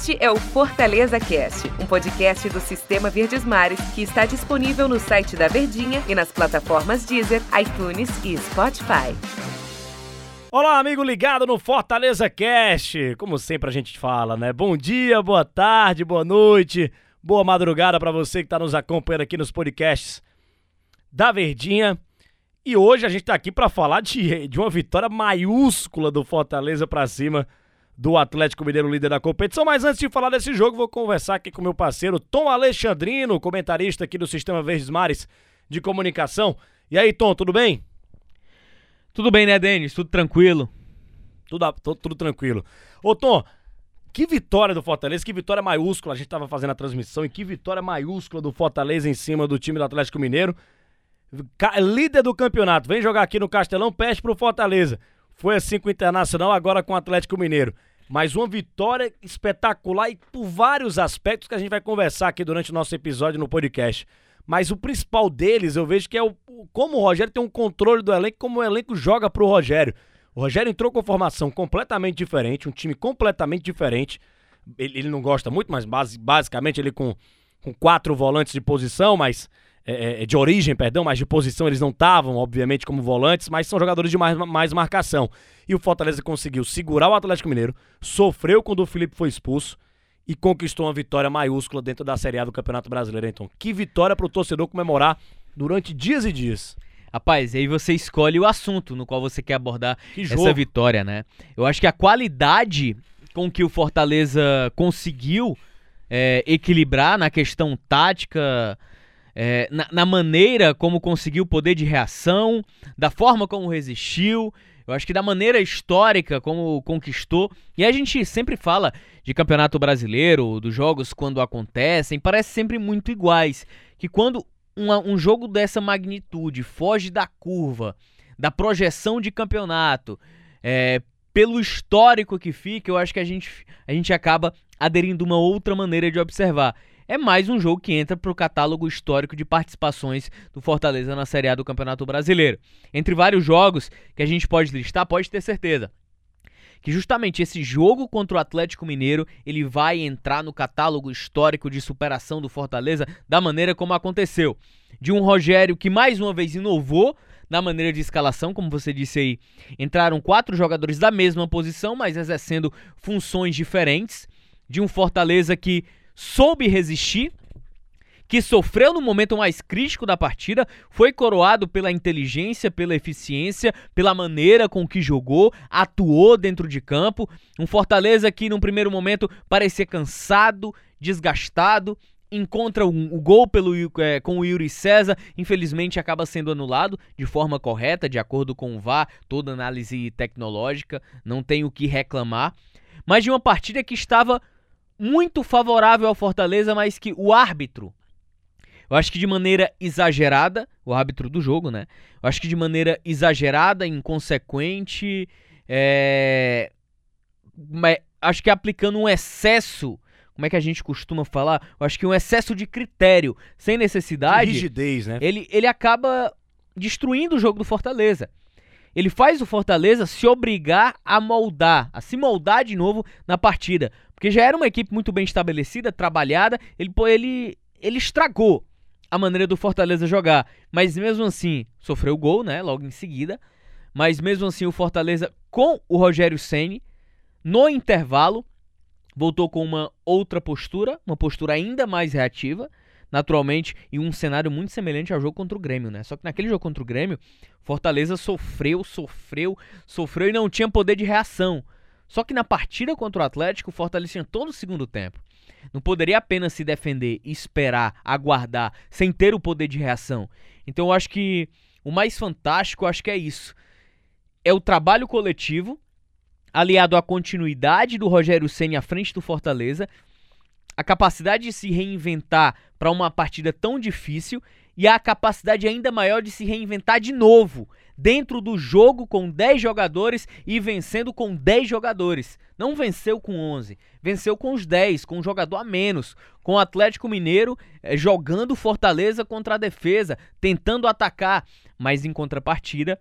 Este é o Fortaleza Cast, um podcast do Sistema Verdes Mares que está disponível no site da Verdinha e nas plataformas Deezer, iTunes e Spotify. Olá, amigo ligado no Fortaleza Cast. Como sempre a gente fala, né? Bom dia, boa tarde, boa noite, boa madrugada para você que está nos acompanhando aqui nos podcasts da Verdinha. E hoje a gente está aqui para falar de, de uma vitória maiúscula do Fortaleza para cima do Atlético Mineiro, líder da competição. Mas antes de falar desse jogo, vou conversar aqui com meu parceiro Tom Alexandrino, comentarista aqui do Sistema Verdes Mares de Comunicação. E aí, Tom, tudo bem? Tudo bem, né, Denis? Tudo tranquilo? Tudo, tudo, tudo tranquilo. Ô, Tom, que vitória do Fortaleza, que vitória maiúscula. A gente estava fazendo a transmissão e que vitória maiúscula do Fortaleza em cima do time do Atlético Mineiro. Líder do campeonato, vem jogar aqui no Castelão, peste pro Fortaleza. Foi assim com o Internacional, agora com o Atlético Mineiro. Mas uma vitória espetacular e por vários aspectos que a gente vai conversar aqui durante o nosso episódio no podcast. Mas o principal deles, eu vejo que é o, como o Rogério tem um controle do elenco, como o elenco joga pro Rogério. O Rogério entrou com formação completamente diferente, um time completamente diferente. Ele, ele não gosta muito, mas base, basicamente ele com, com quatro volantes de posição, mas é, é, de origem, perdão, mas de posição eles não estavam, obviamente, como volantes, mas são jogadores de mais, mais marcação. E o Fortaleza conseguiu segurar o Atlético Mineiro, sofreu quando o Felipe foi expulso e conquistou uma vitória maiúscula dentro da Série A do Campeonato Brasileiro. Então, que vitória para o torcedor comemorar durante dias e dias. Rapaz, aí você escolhe o assunto no qual você quer abordar essa vitória, né? Eu acho que a qualidade com que o Fortaleza conseguiu é, equilibrar na questão tática, é, na, na, maneira como conseguiu o poder de reação, da forma como resistiu, eu acho que da maneira histórica como conquistou. E a gente sempre fala de campeonato brasileiro, dos jogos quando acontecem, parece sempre muito iguais. Que quando uma, um jogo dessa magnitude foge da curva, da projeção de campeonato, é, pelo histórico que fica, eu acho que a gente, a gente acaba aderindo uma outra maneira de observar é mais um jogo que entra para o catálogo histórico de participações do Fortaleza na Série A do Campeonato Brasileiro. Entre vários jogos que a gente pode listar, pode ter certeza que justamente esse jogo contra o Atlético Mineiro ele vai entrar no catálogo histórico de superação do Fortaleza da maneira como aconteceu. De um Rogério que mais uma vez inovou na maneira de escalação, como você disse aí, entraram quatro jogadores da mesma posição, mas exercendo funções diferentes. De um Fortaleza que soube resistir, que sofreu no momento mais crítico da partida, foi coroado pela inteligência, pela eficiência, pela maneira com que jogou, atuou dentro de campo. Um Fortaleza que, num primeiro momento, parecia cansado, desgastado. Encontra o, um, gol pelo, é, com o Yuri César, infelizmente acaba sendo anulado de forma correta, de acordo com o VAR, toda análise tecnológica, não tem o que reclamar. Mas de uma partida que estava muito favorável ao Fortaleza, mas que o árbitro, eu acho que de maneira exagerada, o árbitro do jogo, né? Eu acho que de maneira exagerada, inconsequente, é... acho que aplicando um excesso como é que a gente costuma falar? Eu acho que um excesso de critério, sem necessidade. De rigidez, né? Ele, ele acaba destruindo o jogo do Fortaleza. Ele faz o Fortaleza se obrigar a moldar, a se moldar de novo na partida. Porque já era uma equipe muito bem estabelecida, trabalhada, ele, ele, ele estragou a maneira do Fortaleza jogar. Mas mesmo assim, sofreu gol, né? Logo em seguida. Mas mesmo assim, o Fortaleza, com o Rogério Ceni no intervalo, voltou com uma outra postura, uma postura ainda mais reativa naturalmente, em um cenário muito semelhante ao jogo contra o Grêmio, né? Só que naquele jogo contra o Grêmio, Fortaleza sofreu, sofreu, sofreu e não tinha poder de reação. Só que na partida contra o Atlético, Fortaleza tinha todo o segundo tempo. Não poderia apenas se defender, esperar, aguardar, sem ter o poder de reação. Então eu acho que o mais fantástico, acho que é isso. É o trabalho coletivo, aliado à continuidade do Rogério Ceni à frente do Fortaleza, a capacidade de se reinventar para uma partida tão difícil e a capacidade ainda maior de se reinventar de novo dentro do jogo com 10 jogadores e vencendo com 10 jogadores. Não venceu com 11, venceu com os 10, com um jogador a menos, com o Atlético Mineiro eh, jogando Fortaleza contra a defesa, tentando atacar, mas em contrapartida,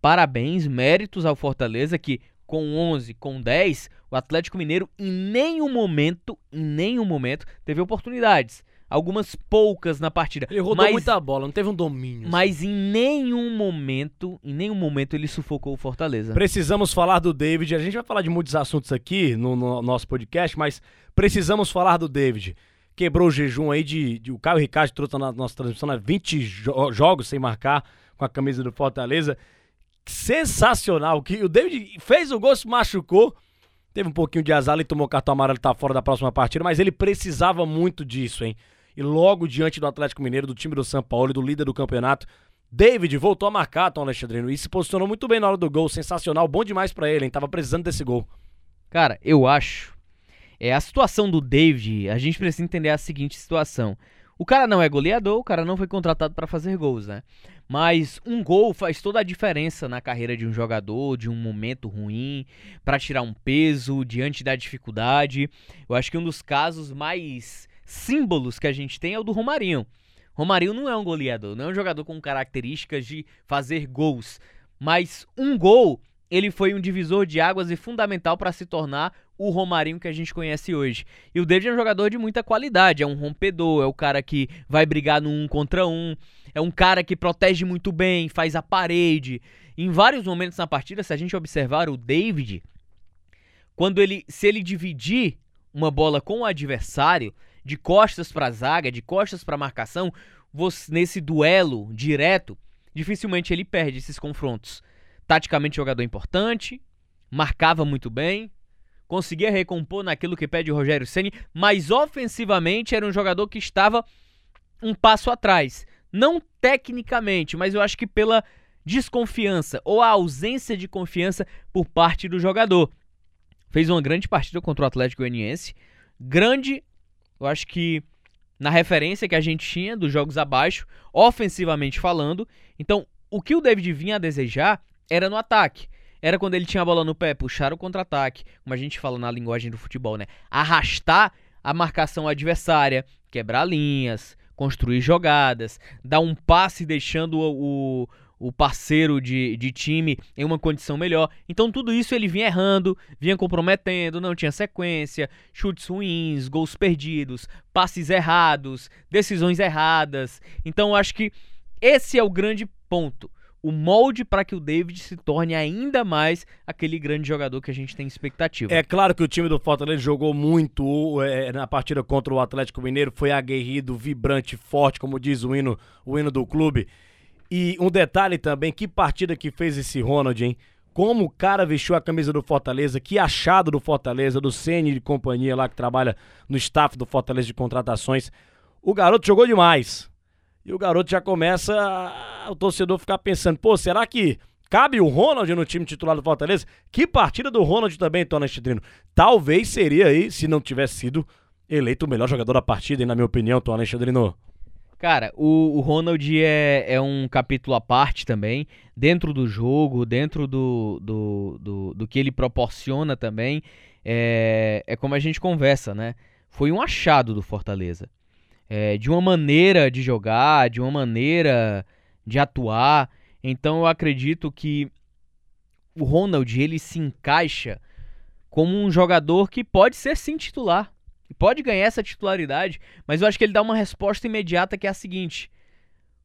parabéns, méritos ao Fortaleza que com 11, com 10, o Atlético Mineiro em nenhum momento, em nenhum momento, teve oportunidades. Algumas poucas na partida. Ele rodou mas, muita bola, não teve um domínio. Mas assim. em nenhum momento, em nenhum momento ele sufocou o Fortaleza. Precisamos falar do David. A gente vai falar de muitos assuntos aqui no, no nosso podcast, mas precisamos falar do David. Quebrou o jejum aí de. de o Caio Ricardo trouxe na nossa transmissão, né? 20 jo jogos sem marcar com a camisa do Fortaleza sensacional. Que o David fez o gol, se machucou. Teve um pouquinho de azar e tomou cartão amarelo, tá fora da próxima partida, mas ele precisava muito disso, hein? E logo diante do Atlético Mineiro, do time do São Paulo e do líder do campeonato, David voltou a marcar, Tom Alexandrino, e se posicionou muito bem na hora do gol, sensacional, bom demais para ele, hein? Tava precisando desse gol. Cara, eu acho. É a situação do David, a gente precisa entender a seguinte situação. O cara não é goleador, o cara não foi contratado para fazer gols, né? Mas um gol faz toda a diferença na carreira de um jogador, de um momento ruim, para tirar um peso diante da dificuldade. Eu acho que um dos casos mais símbolos que a gente tem é o do Romarinho. Romarinho não é um goleador, não é um jogador com características de fazer gols, mas um gol ele foi um divisor de águas e fundamental para se tornar o Romarinho que a gente conhece hoje. E o David é um jogador de muita qualidade, é um rompedor, é o cara que vai brigar no um contra um, é um cara que protege muito bem, faz a parede. Em vários momentos na partida, se a gente observar o David, quando ele se ele dividir uma bola com o adversário, de costas para a zaga, de costas para a marcação, você, nesse duelo direto, dificilmente ele perde esses confrontos. Taticamente, jogador importante, marcava muito bem, conseguia recompor naquilo que pede o Rogério Ceni, mas ofensivamente era um jogador que estava um passo atrás. Não tecnicamente, mas eu acho que pela desconfiança ou a ausência de confiança por parte do jogador. Fez uma grande partida contra o Atlético Goianiense. Grande, eu acho que na referência que a gente tinha dos jogos abaixo, ofensivamente falando. Então, o que o David vinha a desejar era no ataque. Era quando ele tinha a bola no pé, puxar o contra-ataque, como a gente fala na linguagem do futebol, né? Arrastar a marcação adversária, quebrar linhas, construir jogadas, dar um passe deixando o, o parceiro de, de time em uma condição melhor. Então tudo isso ele vinha errando, vinha comprometendo, não tinha sequência, chutes ruins, gols perdidos, passes errados, decisões erradas. Então eu acho que esse é o grande ponto o molde para que o David se torne ainda mais aquele grande jogador que a gente tem expectativa. É claro que o time do Fortaleza jogou muito é, na partida contra o Atlético Mineiro, foi aguerrido, vibrante, forte, como diz o hino, o hino do clube. E um detalhe também, que partida que fez esse Ronald, hein? Como o cara vestiu a camisa do Fortaleza, que achado do Fortaleza, do Ceni de companhia lá que trabalha no staff do Fortaleza de contratações. O garoto jogou demais. E o garoto já começa o torcedor ficar pensando, pô, será que cabe o Ronald no time titular do Fortaleza? Que partida do Ronald também, Tony Chidrino. Talvez seria aí, se não tivesse sido eleito o melhor jogador da partida, na minha opinião, Tony Chidrino. Cara, o, o Ronald é, é um capítulo à parte também, dentro do jogo, dentro do, do, do, do que ele proporciona também. É, é como a gente conversa, né? Foi um achado do Fortaleza é, de uma maneira de jogar, de uma maneira de atuar. Então eu acredito que o Ronald ele se encaixa como um jogador que pode ser sim titular. Pode ganhar essa titularidade, mas eu acho que ele dá uma resposta imediata que é a seguinte: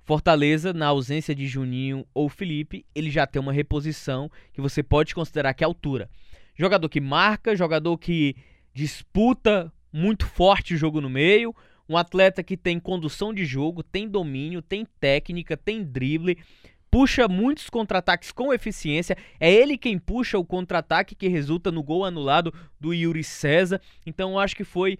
Fortaleza, na ausência de Juninho ou Felipe, ele já tem uma reposição que você pode considerar que é altura. Jogador que marca, jogador que disputa muito forte o jogo no meio, um atleta que tem condução de jogo, tem domínio, tem técnica, tem drible, puxa muitos contra-ataques com eficiência. É ele quem puxa o contra-ataque que resulta no gol anulado do Yuri César. Então eu acho que foi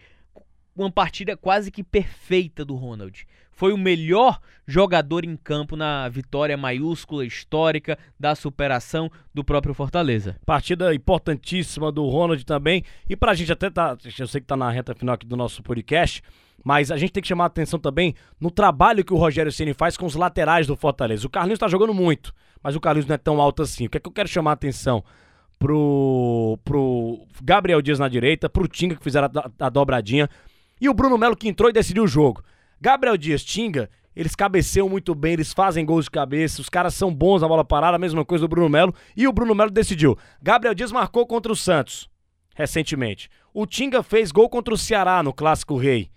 uma partida quase que perfeita do Ronald. Foi o melhor jogador em campo na vitória maiúscula histórica da superação do próprio Fortaleza. Partida importantíssima do Ronald também. E pra gente até tá, eu sei que tá na reta final aqui do nosso podcast, mas a gente tem que chamar a atenção também no trabalho que o Rogério Ceni faz com os laterais do Fortaleza. O Carlinhos está jogando muito, mas o Carlinhos não é tão alto assim. O que é que eu quero chamar a atenção? Pro, pro Gabriel Dias na direita, pro Tinga que fizeram a, a dobradinha e o Bruno Melo que entrou e decidiu o jogo. Gabriel Dias, Tinga eles cabeceiam muito bem, eles fazem gols de cabeça, os caras são bons na bola parada, a mesma coisa do Bruno Melo. E o Bruno Melo decidiu. Gabriel Dias marcou contra o Santos, recentemente. O Tinga fez gol contra o Ceará no Clássico Rei.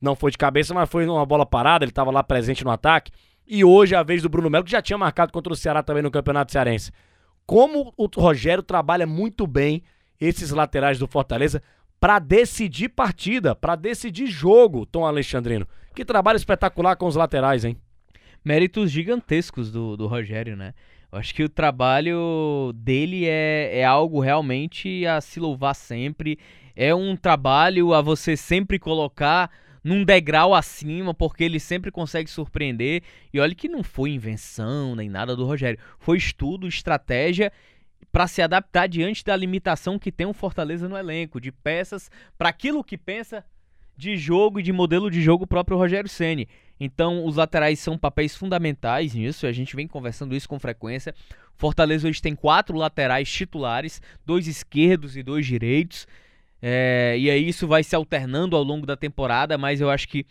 Não foi de cabeça, mas foi numa bola parada, ele estava lá presente no ataque. E hoje é a vez do Bruno Melo, que já tinha marcado contra o Ceará também no Campeonato Cearense. Como o Rogério trabalha muito bem esses laterais do Fortaleza para decidir partida, para decidir jogo, Tom Alexandrino. Que trabalho espetacular com os laterais, hein? Méritos gigantescos do, do Rogério, né? Eu acho que o trabalho dele é, é algo realmente a se louvar sempre. É um trabalho a você sempre colocar num degrau acima, porque ele sempre consegue surpreender. E olha que não foi invenção nem nada do Rogério, foi estudo, estratégia para se adaptar diante da limitação que tem um Fortaleza no elenco, de peças para aquilo que pensa de jogo e de modelo de jogo próprio Rogério Ceni. Então, os laterais são papéis fundamentais nisso, a gente vem conversando isso com frequência. Fortaleza hoje tem quatro laterais titulares, dois esquerdos e dois direitos. É, e aí isso vai se alternando ao longo da temporada, mas eu acho que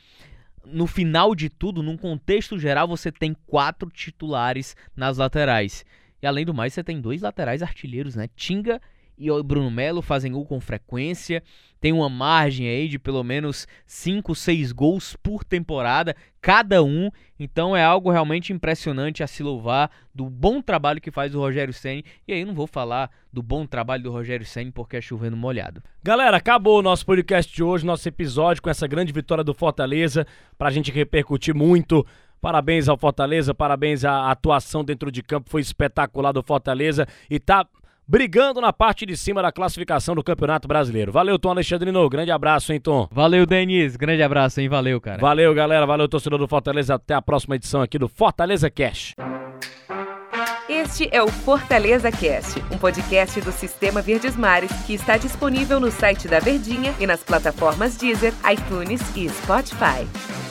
no final de tudo, num contexto geral, você tem quatro titulares nas laterais. E além do mais, você tem dois laterais artilheiros, né? Tinga e o Bruno Melo fazem gol com frequência, tem uma margem aí de pelo menos 5, 6 gols por temporada, cada um. Então é algo realmente impressionante a se louvar do bom trabalho que faz o Rogério Ceni. E aí não vou falar do bom trabalho do Rogério Ceni porque é chovendo molhado. Galera, acabou o nosso podcast de hoje, nosso episódio com essa grande vitória do Fortaleza, pra gente repercutir muito Parabéns ao Fortaleza, parabéns à atuação dentro de campo, foi espetacular do Fortaleza e tá brigando na parte de cima da classificação do Campeonato Brasileiro. Valeu, Tom Alexandrino. Grande abraço, hein, Tom? Valeu, Denis. Grande abraço, hein? Valeu, cara. Valeu, galera. Valeu, torcedor do Fortaleza. Até a próxima edição aqui do Fortaleza Cash. Este é o Fortaleza Cast, um podcast do Sistema Verdes Mares que está disponível no site da Verdinha e nas plataformas Deezer, iTunes e Spotify.